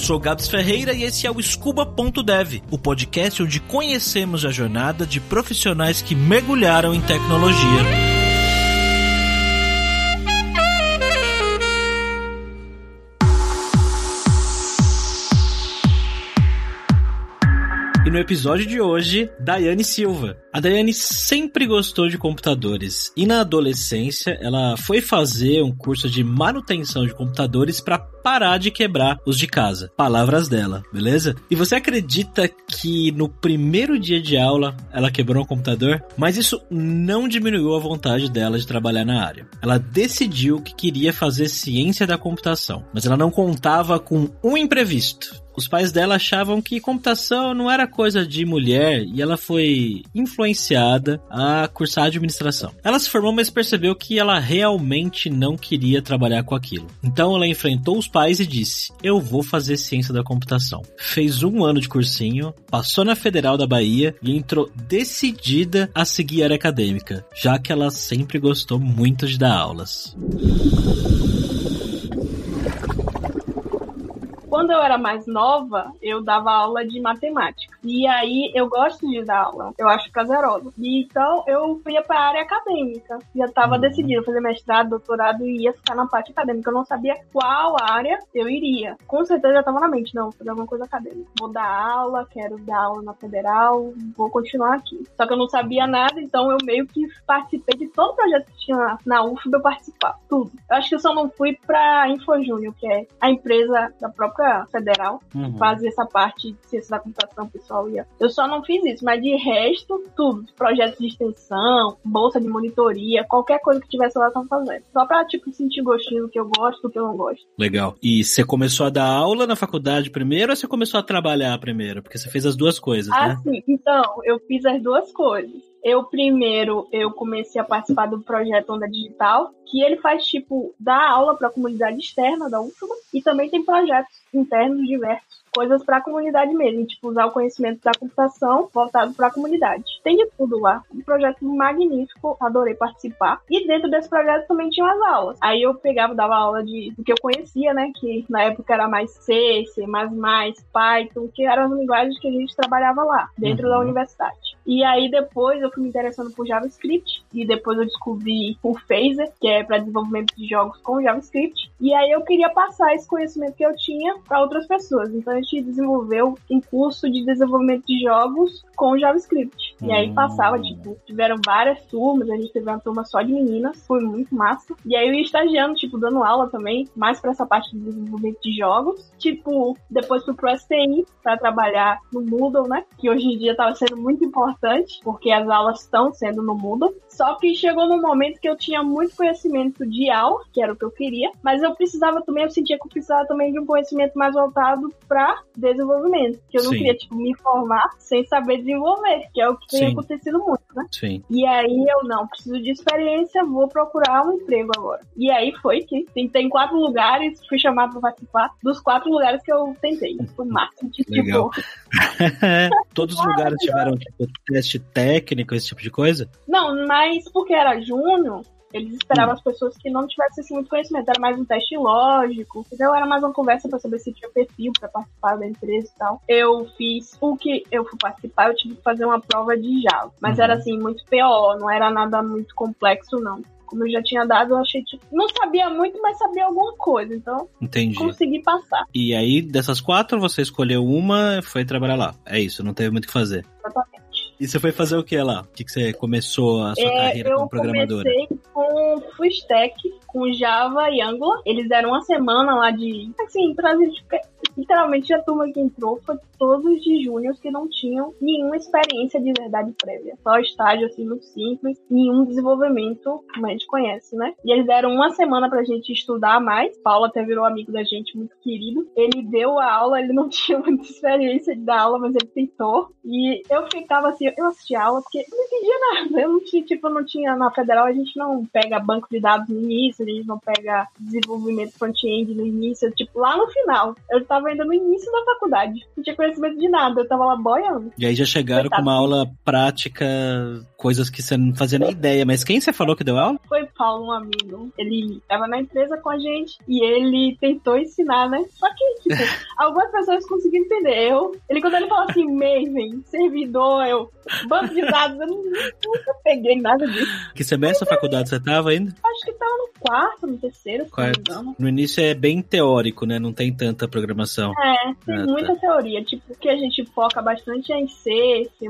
sou Gabs Ferreira e esse é o Scuba.dev, o podcast onde conhecemos a jornada de profissionais que mergulharam em tecnologia. E no episódio de hoje, Daiane Silva. A Daiane sempre gostou de computadores e na adolescência ela foi fazer um curso de manutenção de computadores para parar de quebrar os de casa. Palavras dela, beleza? E você acredita que no primeiro dia de aula ela quebrou um computador? Mas isso não diminuiu a vontade dela de trabalhar na área. Ela decidiu que queria fazer ciência da computação, mas ela não contava com um imprevisto os pais dela achavam que computação não era coisa de mulher e ela foi influenciada a cursar administração. Ela se formou, mas percebeu que ela realmente não queria trabalhar com aquilo. Então ela enfrentou os pais e disse: Eu vou fazer ciência da computação. Fez um ano de cursinho, passou na Federal da Bahia e entrou decidida a seguir a área acadêmica, já que ela sempre gostou muito de dar aulas. Quando eu era mais nova, eu dava aula de matemática. E aí eu gosto de dar aula, eu acho prazerosa. E então eu ia para a área acadêmica. Já estava uhum. decidido fazer mestrado, doutorado e ia ficar na parte acadêmica. Eu não sabia qual área eu iria. Com certeza já estava na mente, não, fazer alguma coisa acadêmica. Vou dar aula, quero dar aula na federal, vou continuar aqui. Só que eu não sabia nada, então eu meio que participei de todo o projeto que tinha na UFB, eu participava, tudo. Eu acho que eu só não fui para InfoJúnior, que é a empresa da própria federal, uhum. fazia essa parte de ciência da computação, pessoal ia. Eu só não fiz isso, mas de resto, tudo. Projetos de extensão, bolsa de monitoria, qualquer coisa que tivesse lá, estão fazendo. Só pra, tipo, sentir gostinho do que eu gosto, do que eu não gosto. Legal. E você começou a dar aula na faculdade primeiro ou você começou a trabalhar primeiro? Porque você fez as duas coisas, ah, né? sim. Então, eu fiz as duas coisas. Eu primeiro eu comecei a participar do projeto Onda Digital, que ele faz tipo dar aula para a comunidade externa da UFBA e também tem projetos internos diversos coisas para a comunidade mesmo, tipo usar o conhecimento da computação voltado para a comunidade. Tem de tudo lá. Um projeto magnífico, adorei participar. E dentro desse projeto também tinha as aulas. Aí eu pegava, dava aula de do que eu conhecia, né, que na época era mais C, C++, Python, que eram as linguagens que a gente trabalhava lá, dentro uhum. da universidade. E aí depois eu fui me interessando por JavaScript e depois eu descobri o Phaser, que é para desenvolvimento de jogos com JavaScript. E aí eu queria passar esse conhecimento que eu tinha para outras pessoas. Então a gente desenvolveu um curso de desenvolvimento de jogos com JavaScript. E aí passava, hum. tipo, tiveram várias turmas, a gente teve uma turma só de meninas, foi muito massa. E aí eu ia estagiando, tipo, dando aula também, mais para essa parte de desenvolvimento de jogos. Tipo, depois fui pro STI para trabalhar no Moodle, né? Que hoje em dia tava sendo muito importante, porque as aulas estão sendo no Moodle. Só que chegou num momento que eu tinha muito conhecimento de aula, que era o que eu queria, mas eu precisava também, eu sentia que eu precisava também de um conhecimento mais voltado para desenvolvimento, que eu não Sim. queria tipo me formar sem saber desenvolver, que é o que tem Sim. acontecido muito, né? Sim. E aí eu não preciso de experiência, vou procurar um emprego agora. E aí foi que tentei em quatro lugares, fui chamado para participar dos quatro lugares que eu tentei. Foi máximo de Legal. tipo. Todos os lugares tiveram tipo teste técnico, esse tipo de coisa? Não, mas porque era júnior, eles esperavam hum. as pessoas que não tivessem assim, muito conhecimento. Era mais um teste lógico. Então era mais uma conversa para saber se tinha perfil para participar da empresa e tal. Eu fiz o que eu fui participar, eu tive que fazer uma prova de Java. Mas uhum. era assim, muito PO, não era nada muito complexo, não como eu já tinha dado, eu achei tipo. Não sabia muito, mas sabia alguma coisa. Então, Entendi. consegui passar. E aí, dessas quatro, você escolheu uma foi trabalhar lá. É isso, não teve muito o que fazer. Exatamente. E você foi fazer o que lá? O que, que você começou a sua é, carreira como programadora? Eu comecei com Full Stack, com Java e Angular. Eles deram uma semana lá de, assim, gente literalmente a turma que entrou foi todos de júniors que não tinham nenhuma experiência de verdade prévia. Só estágio assim muito simples, nenhum desenvolvimento, como a gente conhece, né? E eles deram uma semana pra gente estudar mais. Paulo até virou amigo da gente, muito querido. Ele deu a aula, ele não tinha muita experiência de dar aula, mas ele tentou. E eu ficava assim, eu assisti aula porque eu não entendia nada. Eu não tinha, tipo, não tinha na federal, a gente não pega banco de dados no início, a gente não pega desenvolvimento front-end no início, tipo, lá no final. Eu tava ainda no início da faculdade. Não tinha conhecimento de nada, eu tava lá boiando. E aí já chegaram Coitado. com uma aula prática, coisas que você não fazia nem ideia. Mas quem você falou que deu aula? Foi Paulo, um amigo. Ele tava na empresa com a gente e ele tentou ensinar, né? Só que, tipo, algumas pessoas conseguiram entender. Eu, ele, quando ele falou assim, Maven, servidor, eu, banco de dados, eu nunca peguei nada disso. Que semestre da faculdade você tava ainda? Acho que tava no quarto, no terceiro, quarto. No início é bem teórico, né? Não tem tanta programação. É, tem ah, muita tá. teoria. Tipo, que a gente foca bastante é em C, C++,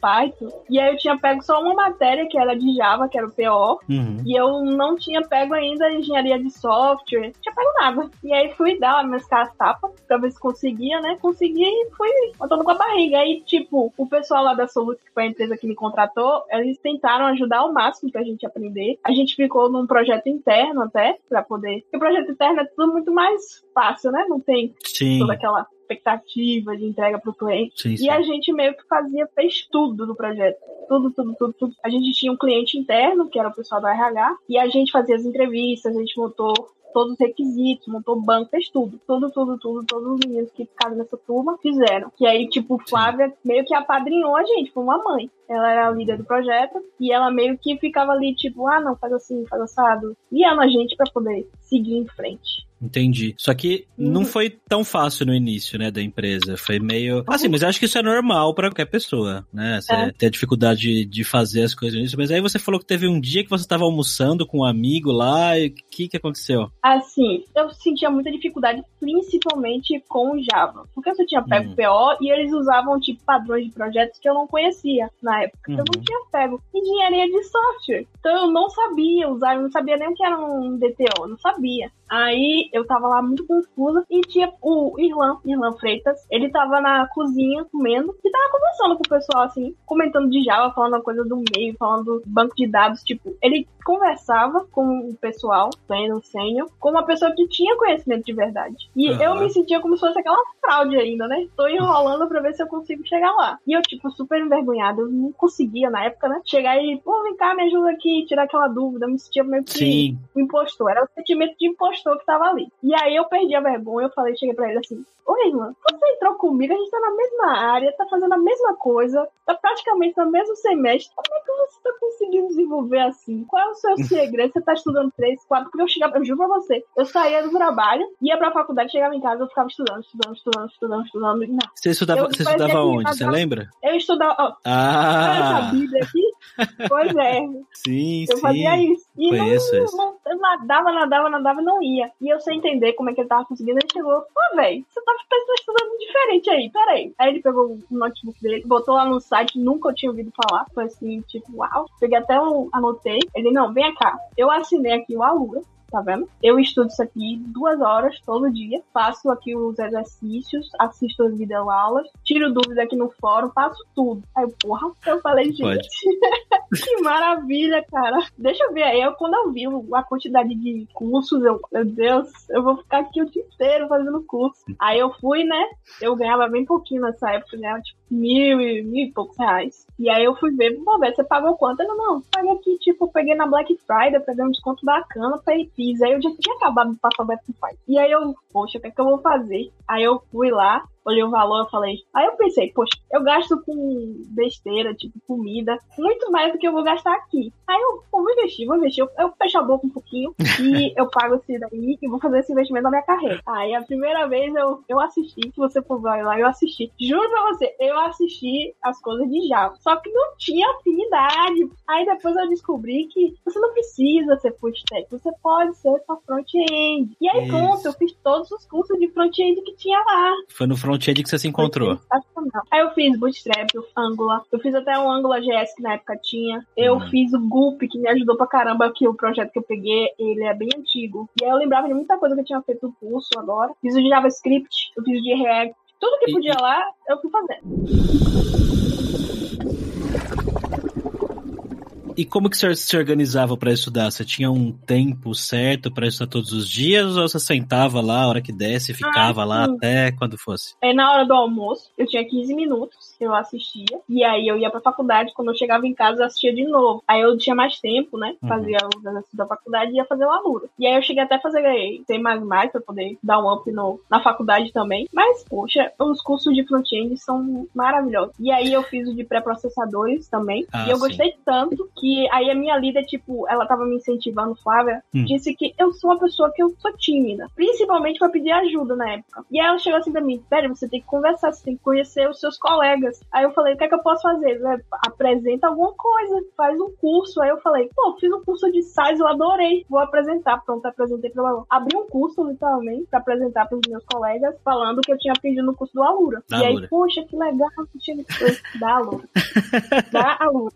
Python. E aí eu tinha pego só uma matéria que era de Java, que era o PO. Uhum. E eu não tinha pego ainda engenharia de software. Não tinha pego nada. E aí fui dar minhas caras tapas pra ver se conseguia, né? Consegui e fui botando com a barriga. Aí, tipo, o pessoal lá da Solute, que foi a empresa que me contratou, eles tentaram ajudar ao máximo pra gente aprender. A gente ficou num projeto interno até, pra poder. Porque o projeto interno é tudo muito mais fácil, né? Não tem Sim. toda aquela expectativa de entrega para o cliente. Sim, sim. E a gente meio que fazia, fez tudo no projeto. Tudo, tudo, tudo, tudo. A gente tinha um cliente interno, que era o pessoal do RH, e a gente fazia as entrevistas, a gente montou todos os requisitos, montou banco, fez tudo. Tudo, tudo, tudo, todos os meninos que ficaram nessa turma fizeram. E aí, tipo, Flávia meio que apadrinhou a gente, foi uma mãe. Ela era a líder do projeto e ela meio que ficava ali, tipo, ah, não, faz assim, faz assado. Guiando a gente para poder seguir em frente. Entendi. Só que uhum. não foi tão fácil no início, né, da empresa. Foi meio. Assim, mas eu acho que isso é normal para qualquer pessoa, né? Você é. ter dificuldade de fazer as coisas nisso. Mas aí você falou que teve um dia que você estava almoçando com um amigo lá e o que, que aconteceu? Assim, eu sentia muita dificuldade, principalmente com o Java. Porque eu só tinha pego hum. PO e eles usavam, tipo, padrões de projetos que eu não conhecia na época. Uhum. Eu não uhum. tinha pego engenharia de software. Então eu não sabia usar, eu não sabia nem o que era um DTO, eu não sabia. Aí eu tava lá muito confusa e tinha o Irlan, Irlan Freitas, ele tava na cozinha comendo e tava conversando com o pessoal assim, comentando de Java, falando uma coisa do meio, falando do banco de dados, tipo, ele conversava com o pessoal, sendo sênior, com uma pessoa que tinha conhecimento de verdade. E uhum. eu me sentia como se fosse aquela fraude ainda, né? Tô enrolando pra ver se eu consigo chegar lá. E eu, tipo, super envergonhada, eu não conseguia na época, né? Chegar e, pô, vem cá, me ajuda aqui, tirar aquela dúvida. Eu me sentia meio que Sim. impostor. Era o sentimento de impostor que tava ali. E aí eu perdi a vergonha, eu falei, cheguei pra ele assim, Oi, irmã, você entrou comigo, a gente tá na mesma área, tá fazendo a mesma coisa, tá praticamente no mesmo semestre. Como é que você tá conseguindo desenvolver assim? Qual é o seu segredo? Você tá estudando três, quatro, porque eu chegava, eu juro pra você, eu saía do trabalho, ia pra faculdade, chegava em casa, eu ficava estudando, estudando, estudando, estudando, estudando. Não. Você estudava, você estudava onde? Você lembra? Eu estudava. Ó, ah! Essa Bíblia aqui? Pois é. Sim, eu sim. fazia isso. E Conheço não, isso. Não, nadava, nadava, nadava e não ia. E eu sem entender como é que ele tava conseguindo, ele chegou, pô, velho, você tá tá estudando diferente aí, peraí. Aí ele pegou o notebook dele, botou lá no site, nunca eu tinha ouvido falar. Foi assim, tipo, uau. Peguei até um, anotei. Ele, não, vem cá. Eu assinei aqui o Alura tá vendo? Eu estudo isso aqui duas horas todo dia, faço aqui os exercícios, assisto as videoaulas, tiro dúvida aqui no fórum, faço tudo. Aí, porra, eu falei, gente, que maravilha, cara. Deixa eu ver aí, eu, quando eu vi a quantidade de cursos, eu, meu Deus, eu vou ficar aqui o dia inteiro fazendo curso. Aí eu fui, né? Eu ganhava bem pouquinho nessa época, ganhava tipo mil e mil e poucos reais. E aí eu fui ver, vou ver, você pagou quanto? Eu, não, paguei aqui, tipo, peguei na Black Friday, peguei um desconto bacana, peguei fiz. Aí eu já acabado de passar o Black Friday. E aí eu, poxa, o que é que eu vou fazer? Aí eu fui lá, olhei o valor e falei. Aí eu pensei, poxa, eu gasto com besteira, tipo comida, muito mais do que eu vou gastar aqui. Aí eu vou investir, vou investir. Eu, eu fecho a boca um pouquinho e eu pago esse daí e vou fazer esse investimento na minha carreira. Aí a primeira vez eu, eu assisti, se você for lá, eu assisti. Juro pra você, eu assisti as coisas de Java. Só que não tinha afinidade. Aí depois eu descobri que você não precisa ser full stack, você pode ser só front-end. E aí Isso. pronto, eu fiz todos os cursos de front-end que tinha lá. Foi no front front-end que você se encontrou? Aí eu fiz Bootstrap, Angular. Eu fiz até um Angular JS que na época tinha. Eu hum. fiz o Gulp, que me ajudou pra caramba, que o projeto que eu peguei, ele é bem antigo. E aí eu lembrava de muita coisa que eu tinha feito no curso agora. Fiz o de JavaScript, eu fiz o de React. Tudo que podia lá, eu fui fazendo. E como que você se organizava para estudar? Você tinha um tempo certo para estudar todos os dias ou você sentava lá a hora que desse e ficava ah, lá até quando fosse? É na hora do almoço, eu tinha 15 minutos, eu assistia, e aí eu ia pra faculdade, quando eu chegava em casa eu assistia de novo. Aí eu tinha mais tempo, né? Uhum. Fazia os exercícios da faculdade e ia fazer o alura. E aí eu cheguei até a fazer C++ pra poder dar um up no, na faculdade também. Mas, poxa, os cursos de front-end são maravilhosos. E aí eu fiz o de pré-processadores também. Ah, e eu sim. gostei tanto que aí a minha líder, tipo, ela tava me incentivando, Flávia, hum. disse que eu sou uma pessoa que eu sou tímida. Principalmente pra pedir ajuda na época. E aí ela chegou assim pra mim, velho, você tem que conversar, você tem que conhecer os seus colegas. Aí eu falei, o que é que eu posso fazer? Apresenta alguma coisa, faz um curso. Aí eu falei, pô, fiz um curso de size, eu adorei. Vou apresentar. Pronto, apresentei pra ela. Abri um curso, literalmente, pra apresentar pros meus colegas, falando que eu tinha aprendido no curso do Alura. Da e Alura. aí, poxa, que legal, que tinha da Alura. da Alura.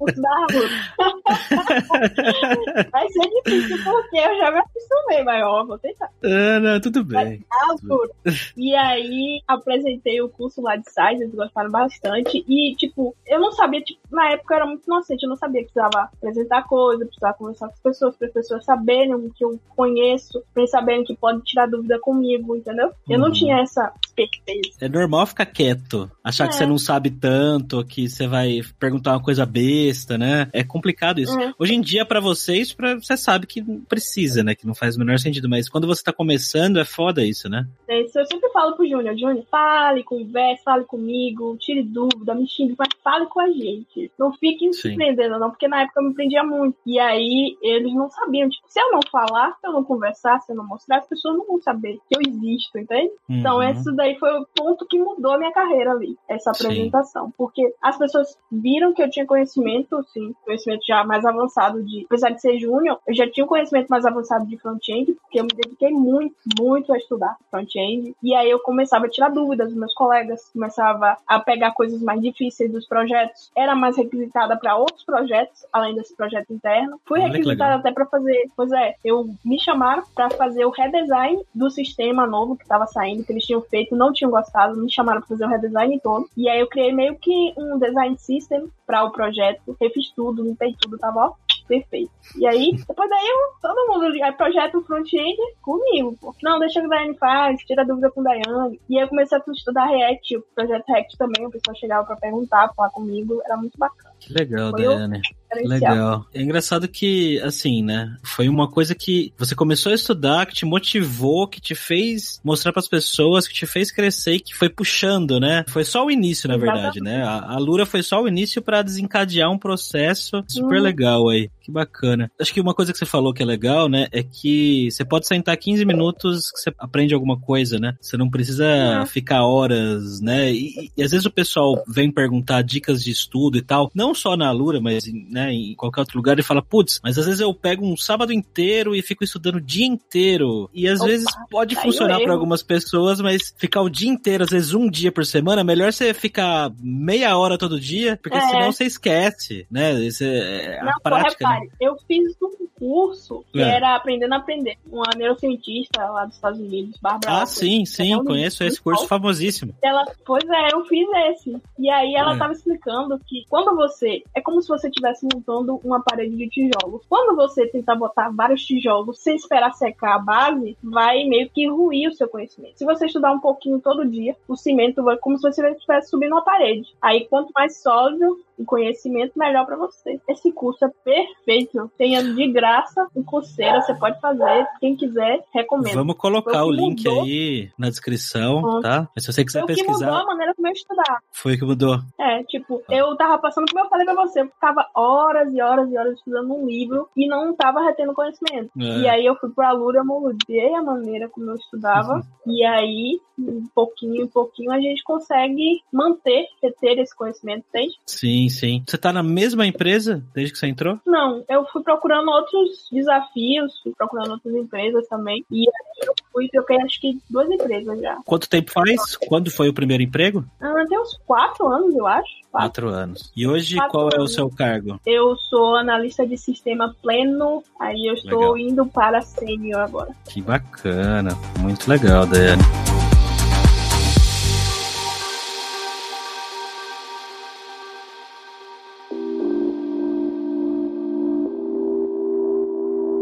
Vai ser difícil, porque eu já me acostumei, mas ó, vou tentar. Ah, não, tudo bem. Alura. E aí, apresentei o curso lá de size, eles gostaram bastante. E, tipo, eu não sabia, tipo, na época eu era muito inocente, eu não sabia que precisava apresentar coisa, precisava conversar com as pessoas, para as pessoas saberem o que eu conheço, para eles saberem que pode tirar dúvida comigo, entendeu? Eu não uhum. tinha essa esperteza. É normal ficar quieto, achar é. que você não sabe tanto, que você vai perguntar uma coisa besta, né? É complicado isso. É. Hoje em dia, para vocês, pra, você sabe que precisa, né? Que não faz o menor sentido, mas quando você tá começando, é foda isso, né? É isso, eu sempre falo pro Júnior, Júnior, fale, converse, fale comigo, tire dúvida, me xingue, mas fale com a gente. Não fique se prendendo, não, porque na época eu me prendia muito. E aí, eles não sabiam, tipo, se eu não falar, se eu não conversar, se eu não mostrar, as pessoas não vão saber que eu existo, entende? Então, uhum. Então, isso daí foi o ponto que mudou a minha carreira ali, essa apresentação. Sim. Porque as pessoas viram que eu tinha conhecimento, sim, conhecimento já mais avançado de, apesar de ser júnior, eu já tinha um conhecimento mais avançado de front-end, porque eu me dediquei muito, muito a estudar front-end. E aí eu começava a tirar dúvidas dos meus colegas, começava a pegar coisas mais difíceis dos projetos. Era mais requisitada para outros projetos, além desse projeto interno. Fui requisitada até para fazer, pois é, eu me chamaram para fazer o redesign do sistema novo que estava saindo, que eles tinham feito, não tinham gostado, me chamaram para fazer o redesign todo. E aí eu criei meio que um design system para o projeto, refiz tudo, limpei tudo, tava ó, perfeito. E aí, depois daí eu, todo mundo, aí projeto front-end comigo, pô. Não, deixa que a Daiane faz, tira dúvida com a Daiane. E aí eu comecei a estudar React, o projeto React também, o pessoal chegava para perguntar, falar comigo, era muito bacana. Que legal, Foi Daiane. Legal. É engraçado que, assim, né? Foi uma coisa que você começou a estudar, que te motivou, que te fez mostrar para as pessoas, que te fez crescer e que foi puxando, né? Foi só o início, na verdade, né? A, a Lura foi só o início para desencadear um processo super hum. legal aí. Que bacana. Acho que uma coisa que você falou que é legal, né? É que você pode sentar 15 minutos que você aprende alguma coisa, né? Você não precisa uhum. ficar horas, né? E, e, às vezes o pessoal vem perguntar dicas de estudo e tal, não só na Lura, mas né, em qualquer outro lugar e fala, putz, mas às vezes eu pego um sábado inteiro e fico estudando o dia inteiro. E às Opa, vezes pode funcionar para algumas pessoas, mas ficar o dia inteiro, às vezes um dia por semana, é melhor você ficar meia hora todo dia, porque é. senão você esquece, né? Isso é, a não, prática. Né? Eu fiz um curso que é. era Aprendendo a Aprender. Uma neurocientista lá dos Estados Unidos, Barbara. Ah, sim, sim, é conheço esse curso famosíssimo. Ela, pois é, eu fiz esse. E aí ela estava é. explicando que quando você. É como se você estivesse montando uma parede de tijolos. Quando você tentar botar vários tijolos sem esperar secar a base, vai meio que ruir o seu conhecimento. Se você estudar um pouquinho todo dia, o cimento vai como se você estivesse subindo uma parede. Aí quanto mais sólido o conhecimento, melhor para você. Esse curso é perfeito. Tenha de graça em Coursera, você pode fazer. Quem quiser, recomendo. Vamos colocar o link mudou. aí na descrição, tá? Mas se você quiser Foi pesquisar. Foi que mudou a maneira como eu estudar. Foi que mudou. É, tipo, ah. eu tava passando, como eu falei pra você, eu ficava horas e horas e horas estudando um livro e não tava retendo conhecimento. É. E aí eu fui pra Lura, eu mudei a maneira como eu estudava. Uhum. E aí, um pouquinho em pouquinho, a gente consegue manter, reter esse conhecimento, entende? Sim. Sim, sim. Você tá na mesma empresa desde que você entrou? Não, eu fui procurando outros desafios, fui procurando outras empresas também. E aí eu fui, eu acho que duas empresas já. Quanto tempo faz? Quando foi o primeiro emprego? Ah, tem uns quatro anos, eu acho. Quatro, quatro anos. E hoje quatro qual anos. é o seu cargo? Eu sou analista de sistema pleno, aí eu estou legal. indo para sênior agora. Que bacana, muito legal, Daiane.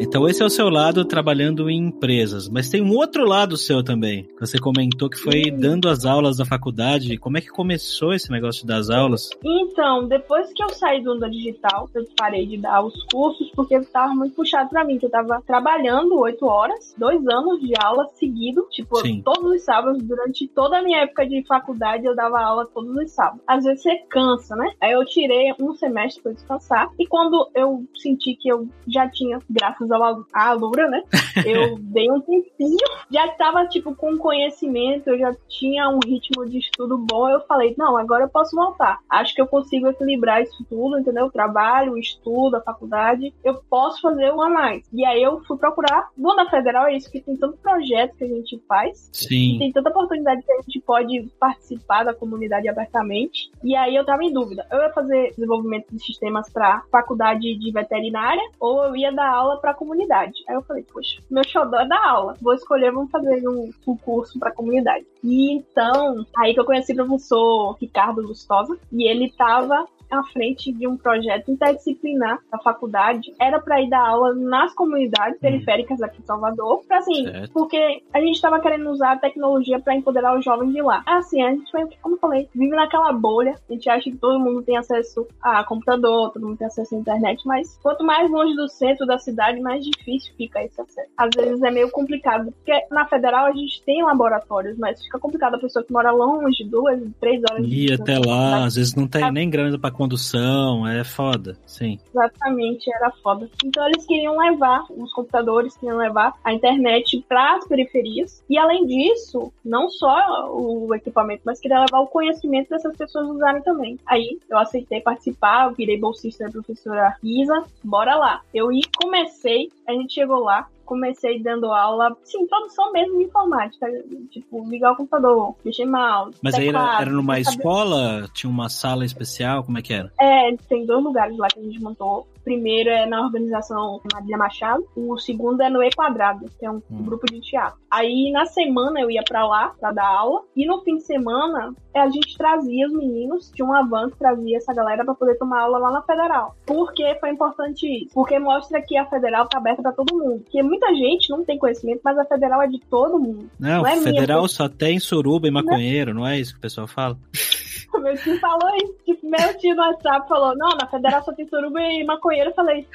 Então esse é o seu lado trabalhando em empresas, mas tem um outro lado seu também. Você comentou que foi Sim. dando as aulas da faculdade. Como é que começou esse negócio das aulas? Então, depois que eu saí do Onda Digital, eu parei de dar os cursos porque estava muito puxado para mim, que eu estava trabalhando oito horas, dois anos de aula seguido, tipo, Sim. todos os sábados, durante toda a minha época de faculdade, eu dava aula todos os sábados. Às vezes você cansa, né? Aí eu tirei um semestre para descansar e quando eu senti que eu já tinha, graças à Alura, né? Eu dei um tempinho, já estava tipo com conhecimento, eu já tinha um ritmo de estudo bom. Eu falei, não, agora eu posso voltar. Acho que eu consigo equilibrar isso tudo, entendeu? O trabalho, o estudo, a faculdade. Eu posso fazer um a mais. E aí eu fui procurar. Na Federal é isso, que tem tanto projeto que a gente faz. Sim. Tem tanta oportunidade que a gente pode participar da comunidade abertamente. E aí eu tava em dúvida. Eu ia fazer desenvolvimento de sistemas para faculdade de veterinária ou eu ia dar aula para a comunidade. Aí eu falei, poxa, meu xodó é dar aula. Vou escolher, vamos fazer um, um curso para a comunidade. E então, aí que eu conheci o professor Ricardo Gustosa, e ele tava à frente de um projeto interdisciplinar da faculdade era para ir dar aula nas comunidades hum. periféricas aqui em Salvador, pra, assim, certo. porque a gente estava querendo usar a tecnologia para empoderar os jovens de lá. Assim, a gente, como eu falei, vive naquela bolha, a gente acha que todo mundo tem acesso a computador, todo mundo tem acesso à internet, mas quanto mais longe do centro da cidade, mais difícil fica esse acesso. Às vezes é meio complicado, porque na federal a gente tem laboratórios, mas fica complicado a pessoa que mora longe, duas, três horas. Ir até lá, às vezes não tem nem grana para condução, é foda, sim. Exatamente, era foda. Então eles queriam levar, os computadores queriam levar a internet para as periferias. E além disso, não só o equipamento, mas queria levar o conhecimento dessas pessoas usarem também. Aí eu aceitei participar, eu virei bolsista da professora Isa, bora lá. Eu comecei, a gente chegou lá, comecei dando aula, sim, introdução mesmo de informática. Tipo, ligar o computador, mexer mouse. Mas teclado, aí era, era numa escola? Tinha uma sala especial? Como é que era? É, tem dois lugares lá que a gente montou primeiro é na organização Marília Machado, o segundo é no E Quadrado, que é um hum. grupo de teatro. Aí na semana eu ia para lá para dar aula e no fim de semana a gente trazia os meninos, tinha uma van que trazia essa galera para poder tomar aula lá na Federal. Por que foi importante isso? Porque mostra que a Federal tá aberta para todo mundo. Porque muita gente não tem conhecimento, mas a Federal é de todo mundo. Não, não é Federal minha... só tem suruba e maconheiro, não é? não é isso que o pessoal fala? meu tio falou isso. Tipo, meu tio no WhatsApp falou: Não, na Federal só tem suruba e maconheiro. Eu falei: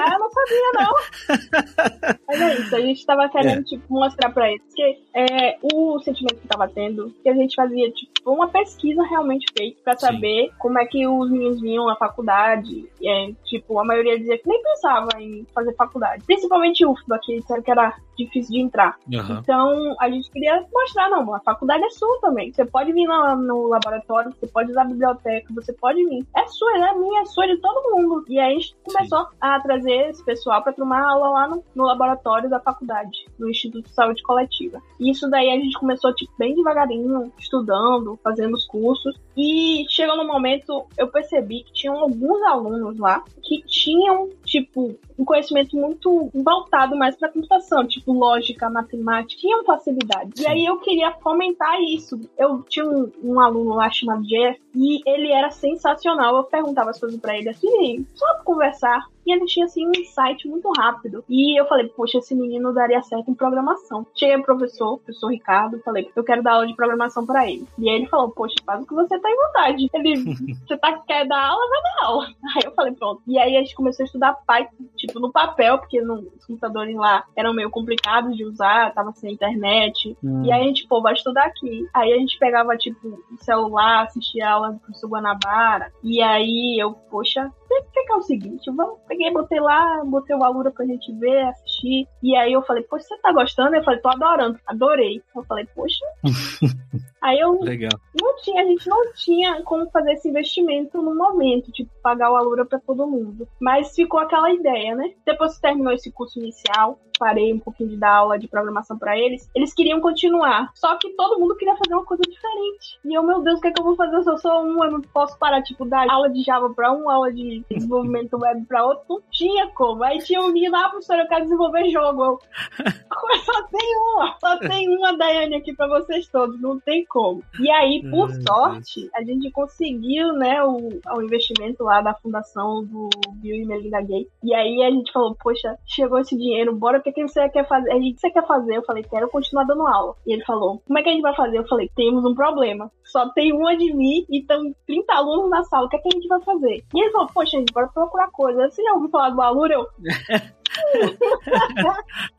Ah, eu não sabia, não. Mas é isso, a gente tava querendo, é. tipo, mostrar pra eles que é, o sentimento que tava tendo, que a gente fazia, tipo, uma pesquisa realmente feita pra saber Sim. como é que os meninos vinham na faculdade. E, é, tipo, a maioria dizia que nem pensava em fazer faculdade. Principalmente o UFBA, que disseram que era difícil de entrar. Uhum. Então, a gente queria mostrar, não, a faculdade é sua também. Você pode vir no, no laboratório, você pode usar a biblioteca, você pode vir. É sua, é minha, é sua, de todo mundo. E aí a gente começou Sim. a trazer esse pessoal para tomar aula lá no, no, laboratório da faculdade, no Instituto de Saúde Coletiva. E isso daí a gente começou, tipo, bem devagarinho, estudando, fazendo os cursos. E chegou no momento, eu percebi que tinham alguns alunos lá que tinham, tipo, um conhecimento muito voltado mais para computação, tipo lógica, matemática, tinham facilidade. E aí eu queria fomentar isso. Eu tinha um, um aluno lá chamado Jeff e ele era sensacional. Eu perguntava as coisas para ele assim, só pra conversar. E ele tinha assim um insight muito rápido. E eu falei, poxa, esse menino daria certo em programação. Cheguei pro professor, professor Ricardo, falei, eu quero dar aula de programação para ele. E aí ele falou, poxa, faz o que você tá em vontade. Ele, você tá, quer dar aula, vai dar aula. Aí eu falei, pronto. E aí a gente começou a estudar Python, tipo, no papel, porque no, os computadores lá eram meio complicados de usar, tava sem internet. Hum. E aí a gente, pô, vai estudar aqui. Aí a gente pegava, tipo, o celular, assistia aula do professor Guanabara. E aí eu, poxa, o que é o seguinte, vamos, peguei, botei lá, botei o Alura pra gente ver, assistir. E aí eu falei, poxa, você tá gostando? Eu falei, tô adorando, adorei. Eu falei, poxa. aí eu Legal. não tinha, a gente não tinha como fazer esse investimento no momento, tipo, pagar o Alura pra todo mundo. Mas ficou aquela ideia, né? Depois que terminou esse curso inicial, parei um pouquinho de dar aula de programação para eles, eles queriam continuar. Só que todo mundo queria fazer uma coisa diferente. E eu, meu Deus, o que é que eu vou fazer? Eu sou só um, eu não posso parar, tipo, dar aula de Java pra um, aula de desenvolvimento web pra outro. Não tinha como. Aí tinha um menino, ah, professora, eu quero desenvolver jogo. Eu, só tem uma, só tem uma Daiane aqui pra vocês todos, não tem como. E aí, por sorte, a gente conseguiu, né, o, o investimento lá da fundação do Bill e Melinda Gates. E aí a gente falou, poxa, chegou esse dinheiro, bora, o que, que você quer fazer? A gente, você quer fazer? Eu falei, quero continuar dando aula. E ele falou, como é que a gente vai fazer? Eu falei, temos um problema. Só tem uma de mim e estão 30 alunos na sala, o que, é que a gente vai fazer? E ele falou, poxa, a gente, bora procurar coisa. Você já ouviu falar do Alura? Eu...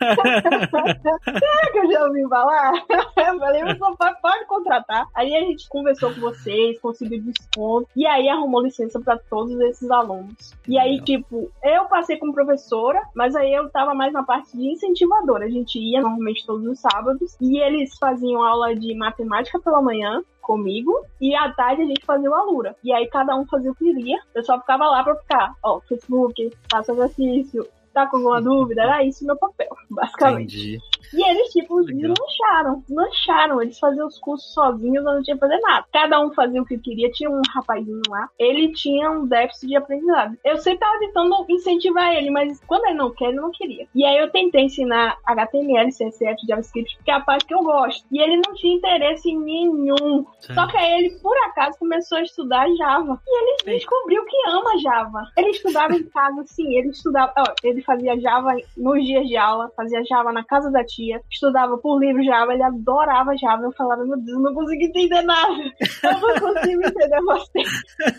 Será que eu já ouvi falar? Eu falei, você pode, pode contratar. Aí a gente conversou com vocês, conseguiu desconto, e aí arrumou licença para todos esses alunos. E aí, tipo, eu passei como professora, mas aí eu tava mais na parte de incentivadora. A gente ia normalmente todos os sábados, e eles faziam aula de matemática pela manhã, comigo e à tarde a gente fazia o Alura. E aí cada um fazia o que queria. Eu só ficava lá pra ficar, ó, Facebook, faça exercício, tá com alguma dúvida? Era isso meu papel, basicamente. Entendi. E eles, tipo, Legal. deslancharam, deslancharam. Eles faziam os cursos sozinhos, eu não tinha que fazer nada. Cada um fazia o que queria. Tinha um rapazinho lá, ele tinha um déficit de aprendizado. Eu sempre tava tentando incentivar ele, mas quando ele não quer, ele não queria. E aí eu tentei ensinar HTML, CSS, JavaScript, que é a parte que eu gosto. E ele não tinha interesse nenhum. Sim. Só que aí ele, por acaso, começou a estudar Java. E ele Sim. descobriu que ama Java. Ele estudava em casa, sim, ele estudava. Ó, ele fazia Java nos dias de aula, fazia Java na casa da tia, estudava por livro Java, ele adorava Java. Eu falava, meu Deus, eu não consigo entender nada. Eu não consigo entender você.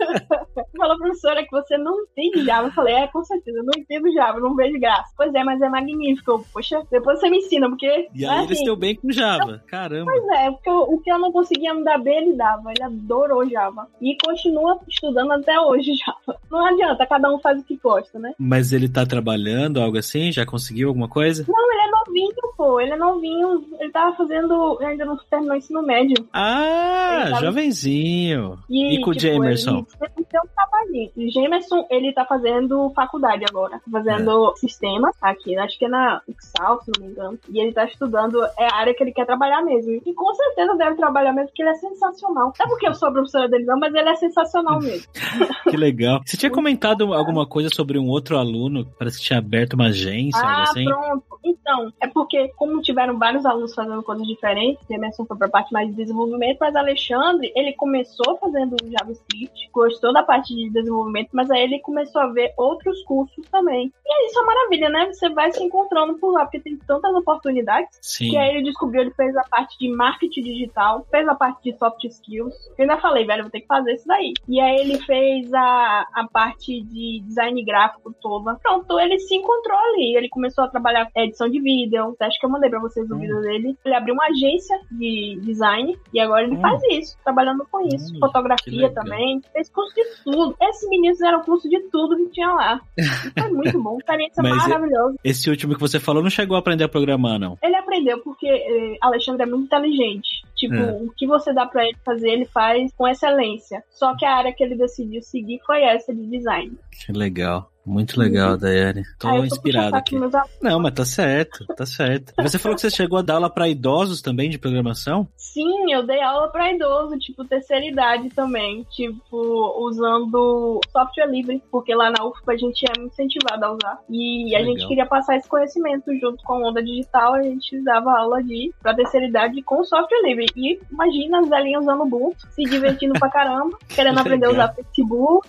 Falou, professora, que você não entende Java. Eu falei, é, com certeza, eu não entendo Java, não vejo graça. Pois é, mas é magnífico. Poxa, depois você me ensina, porque. E aí é ele se deu bem com Java. Caramba. Pois é, porque eu, o que eu não conseguia me dar bem, ele dava. Ele adorou Java. E continua estudando até hoje Java. Não adianta, cada um faz o que gosta, né? Mas ele tá trabalhando, algo assim? Já conseguiu alguma coisa? Não, ele é novinho, pô. Ele é novinho. Ele tava fazendo. Ainda não terminou o ensino médio. Ah, tava... jovenzinho. E, e com o tipo, Jamerson? Ele, ele tem um trabalhinho. O Jamerson, ele tá fazendo faculdade agora. Tá fazendo é. sistema aqui. Acho que é na UXAL, se não me engano. E ele tá estudando. É a área que ele quer trabalhar mesmo. E com certeza deve trabalhar mesmo, porque ele é sensacional. Não é porque eu sou professora dele, não, mas ele é sensacional mesmo. que legal. Você tinha comentado alguma coisa sobre um outro aluno? Parece que tinha aberto uma agência, ah, algo assim? pronto. Então, é porque, como tiveram vários alunos fazendo coisas diferentes, Emerson foi para a parte mais de desenvolvimento, mas Alexandre, ele começou fazendo JavaScript, gostou da parte de desenvolvimento, mas aí ele começou a ver outros cursos também. E é isso é maravilha, né? Você vai se encontrando por lá, porque tem tantas oportunidades. Sim. Que aí ele descobriu, ele fez a parte de marketing digital, fez a parte de soft skills. Eu ainda falei, velho, vou ter que fazer isso daí. E aí ele fez a, a parte de design gráfico toda. Pronto, ele se encontrou ali. Ele começou a trabalhar edição de vídeo. Acho que eu mandei pra vocês o hum. vídeo dele. Ele abriu uma agência de design e agora ele hum. faz isso, trabalhando com isso. Hum, Fotografia também. Fez curso de tudo. Esse menino fizeram curso de tudo que tinha lá. E foi muito bom. Experiência maravilhosa. Esse último que você falou não chegou a aprender a programar, não? Ele aprendeu porque eh, Alexandre é muito inteligente. Tipo, é. o que você dá para ele fazer, ele faz com excelência. Só que a área que ele decidiu seguir foi essa de design. Que legal. Muito legal, uhum. Daiane. Tô ah, inspirado aqui. Não, mas tá certo, tá certo. Você falou que você chegou a dar aula para idosos também de programação? Sim, eu dei aula para idoso, tipo, terceira idade também. Tipo, usando software livre, porque lá na UFPA a gente é muito incentivado a usar. E a legal. gente queria passar esse conhecimento junto com a Onda Digital, a gente dava aula de pra terceira idade com software livre. E imagina as velhinhas usando Ubuntu, se divertindo pra caramba, querendo aprender a usar Facebook.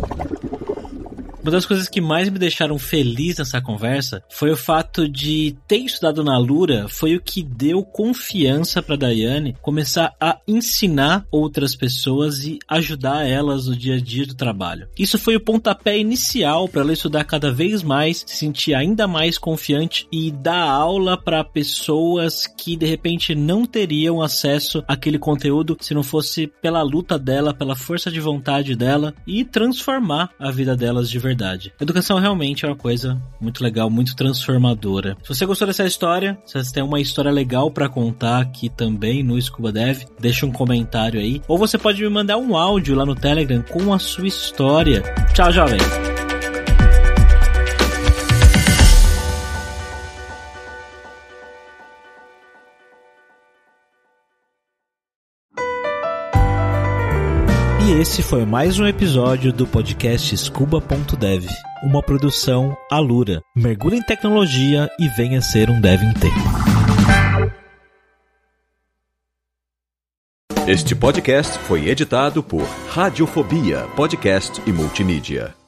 Uma das coisas que mais me deixaram feliz nessa conversa foi o fato de ter estudado na Lura foi o que deu confiança para Daiane começar a ensinar outras pessoas e ajudar elas no dia a dia do trabalho. Isso foi o pontapé inicial para ela estudar cada vez mais, se sentir ainda mais confiante e dar aula para pessoas que de repente não teriam acesso àquele conteúdo se não fosse pela luta dela, pela força de vontade dela e transformar a vida delas de verdade verdade. Educação realmente é uma coisa muito legal, muito transformadora. Se você gostou dessa história, se você tem uma história legal para contar aqui também no Scuba Dev, deixa um comentário aí. Ou você pode me mandar um áudio lá no Telegram com a sua história. Tchau, jovens! Esse foi mais um episódio do podcast Scuba.dev, uma produção Alura. Mergulhe em tecnologia e venha ser um dev em tempo. Este podcast foi editado por Radiofobia, podcast e multimídia.